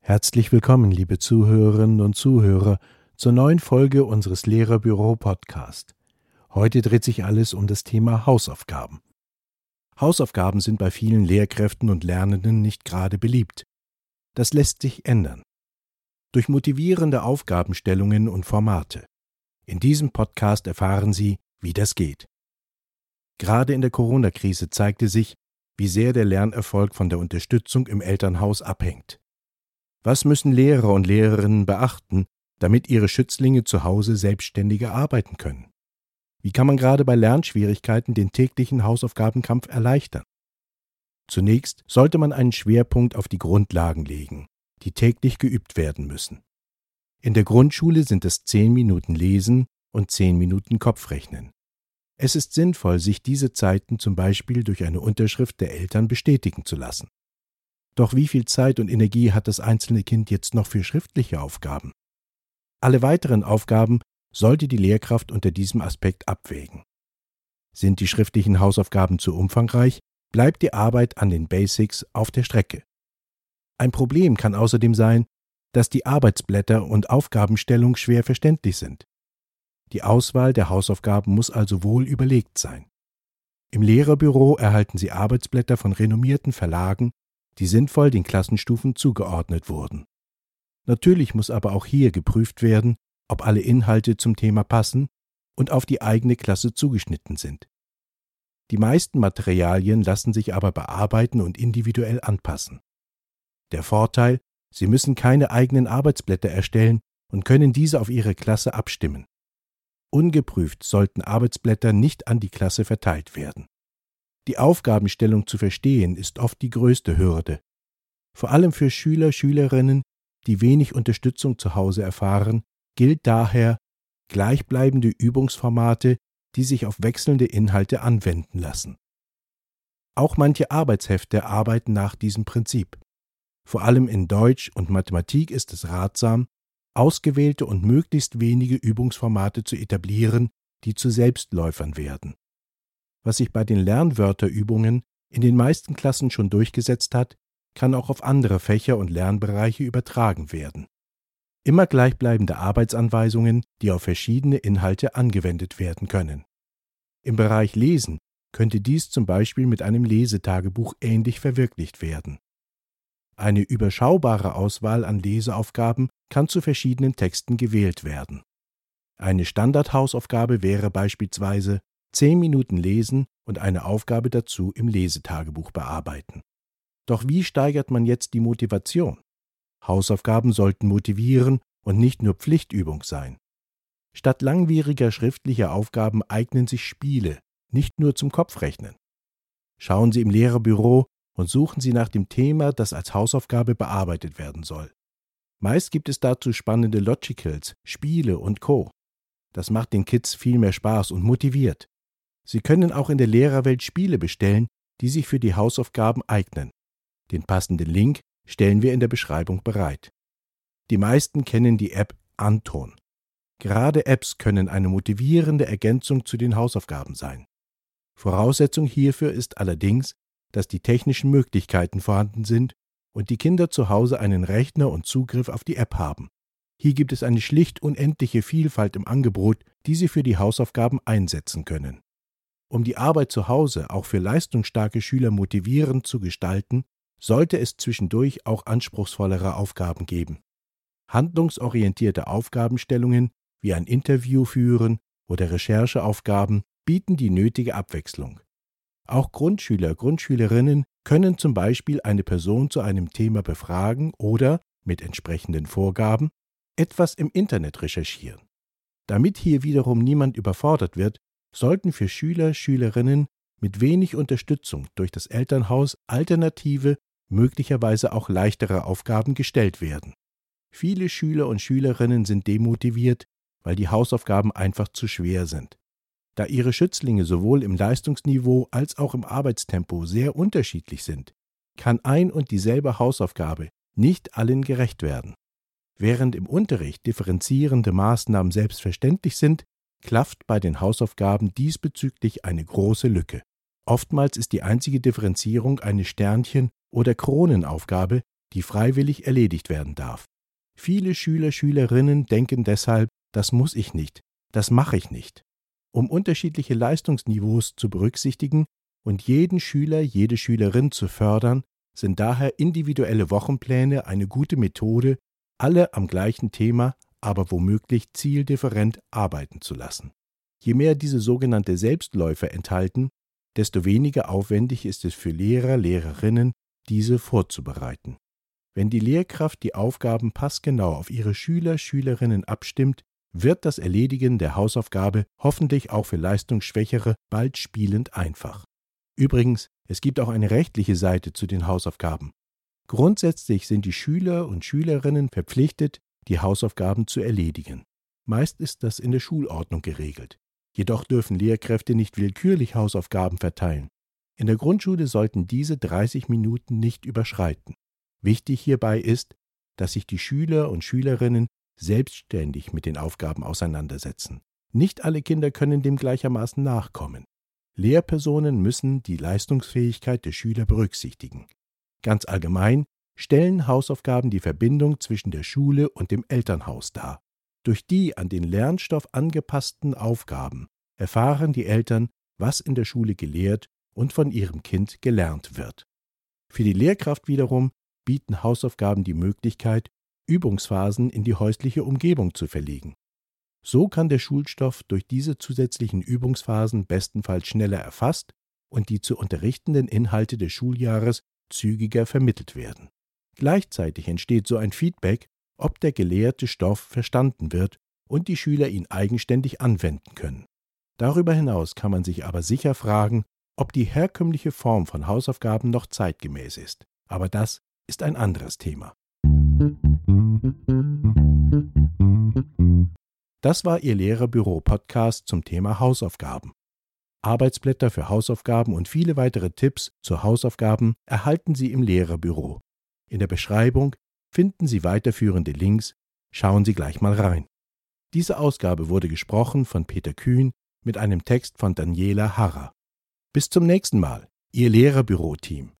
Herzlich willkommen, liebe Zuhörerinnen und Zuhörer, zur neuen Folge unseres Lehrerbüro Podcast. Heute dreht sich alles um das Thema Hausaufgaben. Hausaufgaben sind bei vielen Lehrkräften und Lernenden nicht gerade beliebt. Das lässt sich ändern. Durch motivierende Aufgabenstellungen und Formate. In diesem Podcast erfahren Sie, wie das geht. Gerade in der Corona-Krise zeigte sich, wie sehr der Lernerfolg von der Unterstützung im Elternhaus abhängt. Was müssen Lehrer und Lehrerinnen beachten, damit ihre Schützlinge zu Hause selbstständiger arbeiten können? Wie kann man gerade bei Lernschwierigkeiten den täglichen Hausaufgabenkampf erleichtern? Zunächst sollte man einen Schwerpunkt auf die Grundlagen legen, die täglich geübt werden müssen. In der Grundschule sind es zehn Minuten Lesen und zehn Minuten Kopfrechnen. Es ist sinnvoll, sich diese Zeiten zum Beispiel durch eine Unterschrift der Eltern bestätigen zu lassen. Doch wie viel Zeit und Energie hat das einzelne Kind jetzt noch für schriftliche Aufgaben? Alle weiteren Aufgaben sollte die Lehrkraft unter diesem Aspekt abwägen. Sind die schriftlichen Hausaufgaben zu umfangreich, bleibt die Arbeit an den Basics auf der Strecke. Ein Problem kann außerdem sein, dass die Arbeitsblätter und Aufgabenstellung schwer verständlich sind. Die Auswahl der Hausaufgaben muss also wohl überlegt sein. Im Lehrerbüro erhalten Sie Arbeitsblätter von renommierten Verlagen, die sinnvoll den Klassenstufen zugeordnet wurden. Natürlich muss aber auch hier geprüft werden, ob alle Inhalte zum Thema passen und auf die eigene Klasse zugeschnitten sind. Die meisten Materialien lassen sich aber bearbeiten und individuell anpassen. Der Vorteil, Sie müssen keine eigenen Arbeitsblätter erstellen und können diese auf Ihre Klasse abstimmen. Ungeprüft sollten Arbeitsblätter nicht an die Klasse verteilt werden. Die Aufgabenstellung zu verstehen ist oft die größte Hürde. Vor allem für Schüler, Schülerinnen, die wenig Unterstützung zu Hause erfahren, gilt daher gleichbleibende Übungsformate, die sich auf wechselnde Inhalte anwenden lassen. Auch manche Arbeitshefte arbeiten nach diesem Prinzip. Vor allem in Deutsch und Mathematik ist es ratsam, ausgewählte und möglichst wenige Übungsformate zu etablieren, die zu Selbstläufern werden. Was sich bei den Lernwörterübungen in den meisten Klassen schon durchgesetzt hat, kann auch auf andere Fächer und Lernbereiche übertragen werden immer gleichbleibende Arbeitsanweisungen, die auf verschiedene Inhalte angewendet werden können. Im Bereich Lesen könnte dies zum Beispiel mit einem Lesetagebuch ähnlich verwirklicht werden. Eine überschaubare Auswahl an Leseaufgaben kann zu verschiedenen Texten gewählt werden. Eine Standardhausaufgabe wäre beispielsweise zehn Minuten lesen und eine Aufgabe dazu im Lesetagebuch bearbeiten. Doch wie steigert man jetzt die Motivation? Hausaufgaben sollten motivieren und nicht nur Pflichtübung sein. Statt langwieriger schriftlicher Aufgaben eignen sich Spiele, nicht nur zum Kopfrechnen. Schauen Sie im Lehrerbüro und suchen Sie nach dem Thema, das als Hausaufgabe bearbeitet werden soll. Meist gibt es dazu spannende Logicals, Spiele und Co. Das macht den Kids viel mehr Spaß und motiviert. Sie können auch in der Lehrerwelt Spiele bestellen, die sich für die Hausaufgaben eignen. Den passenden Link stellen wir in der Beschreibung bereit. Die meisten kennen die App Anton. Gerade Apps können eine motivierende Ergänzung zu den Hausaufgaben sein. Voraussetzung hierfür ist allerdings, dass die technischen Möglichkeiten vorhanden sind und die Kinder zu Hause einen Rechner und Zugriff auf die App haben. Hier gibt es eine schlicht unendliche Vielfalt im Angebot, die Sie für die Hausaufgaben einsetzen können. Um die Arbeit zu Hause auch für leistungsstarke Schüler motivierend zu gestalten, sollte es zwischendurch auch anspruchsvollere Aufgaben geben. Handlungsorientierte Aufgabenstellungen wie ein Interview führen oder Rechercheaufgaben bieten die nötige Abwechslung. Auch Grundschüler, Grundschülerinnen können zum Beispiel eine Person zu einem Thema befragen oder, mit entsprechenden Vorgaben, etwas im Internet recherchieren. Damit hier wiederum niemand überfordert wird, sollten für Schüler, Schülerinnen mit wenig Unterstützung durch das Elternhaus alternative möglicherweise auch leichtere Aufgaben gestellt werden. Viele Schüler und Schülerinnen sind demotiviert, weil die Hausaufgaben einfach zu schwer sind. Da ihre Schützlinge sowohl im Leistungsniveau als auch im Arbeitstempo sehr unterschiedlich sind, kann ein und dieselbe Hausaufgabe nicht allen gerecht werden. Während im Unterricht differenzierende Maßnahmen selbstverständlich sind, klafft bei den Hausaufgaben diesbezüglich eine große Lücke. Oftmals ist die einzige Differenzierung eine Sternchen- oder Kronenaufgabe, die freiwillig erledigt werden darf. Viele Schüler, Schülerinnen denken deshalb, das muss ich nicht, das mache ich nicht. Um unterschiedliche Leistungsniveaus zu berücksichtigen und jeden Schüler, jede Schülerin zu fördern, sind daher individuelle Wochenpläne eine gute Methode, alle am gleichen Thema, aber womöglich zieldifferent arbeiten zu lassen. Je mehr diese sogenannte Selbstläufer enthalten, desto weniger aufwendig ist es für Lehrer, Lehrerinnen, diese vorzubereiten. Wenn die Lehrkraft die Aufgaben passgenau auf ihre Schüler, Schülerinnen abstimmt, wird das Erledigen der Hausaufgabe hoffentlich auch für Leistungsschwächere bald spielend einfach. Übrigens, es gibt auch eine rechtliche Seite zu den Hausaufgaben. Grundsätzlich sind die Schüler und Schülerinnen verpflichtet, die Hausaufgaben zu erledigen. Meist ist das in der Schulordnung geregelt. Jedoch dürfen Lehrkräfte nicht willkürlich Hausaufgaben verteilen. In der Grundschule sollten diese 30 Minuten nicht überschreiten. Wichtig hierbei ist, dass sich die Schüler und Schülerinnen selbstständig mit den Aufgaben auseinandersetzen. Nicht alle Kinder können dem gleichermaßen nachkommen. Lehrpersonen müssen die Leistungsfähigkeit der Schüler berücksichtigen. Ganz allgemein stellen Hausaufgaben die Verbindung zwischen der Schule und dem Elternhaus dar. Durch die an den Lernstoff angepassten Aufgaben erfahren die Eltern, was in der Schule gelehrt und von ihrem Kind gelernt wird. Für die Lehrkraft wiederum bieten Hausaufgaben die Möglichkeit, Übungsphasen in die häusliche Umgebung zu verlegen. So kann der Schulstoff durch diese zusätzlichen Übungsphasen bestenfalls schneller erfasst und die zu unterrichtenden Inhalte des Schuljahres zügiger vermittelt werden. Gleichzeitig entsteht so ein Feedback, ob der gelehrte Stoff verstanden wird und die Schüler ihn eigenständig anwenden können. Darüber hinaus kann man sich aber sicher fragen, ob die herkömmliche Form von Hausaufgaben noch zeitgemäß ist. Aber das ist ein anderes Thema. Das war Ihr Lehrerbüro-Podcast zum Thema Hausaufgaben. Arbeitsblätter für Hausaufgaben und viele weitere Tipps zu Hausaufgaben erhalten Sie im Lehrerbüro. In der Beschreibung finden Sie weiterführende Links. Schauen Sie gleich mal rein. Diese Ausgabe wurde gesprochen von Peter Kühn mit einem Text von Daniela Harrer. Bis zum nächsten Mal, Ihr Lehrerbüro-Team.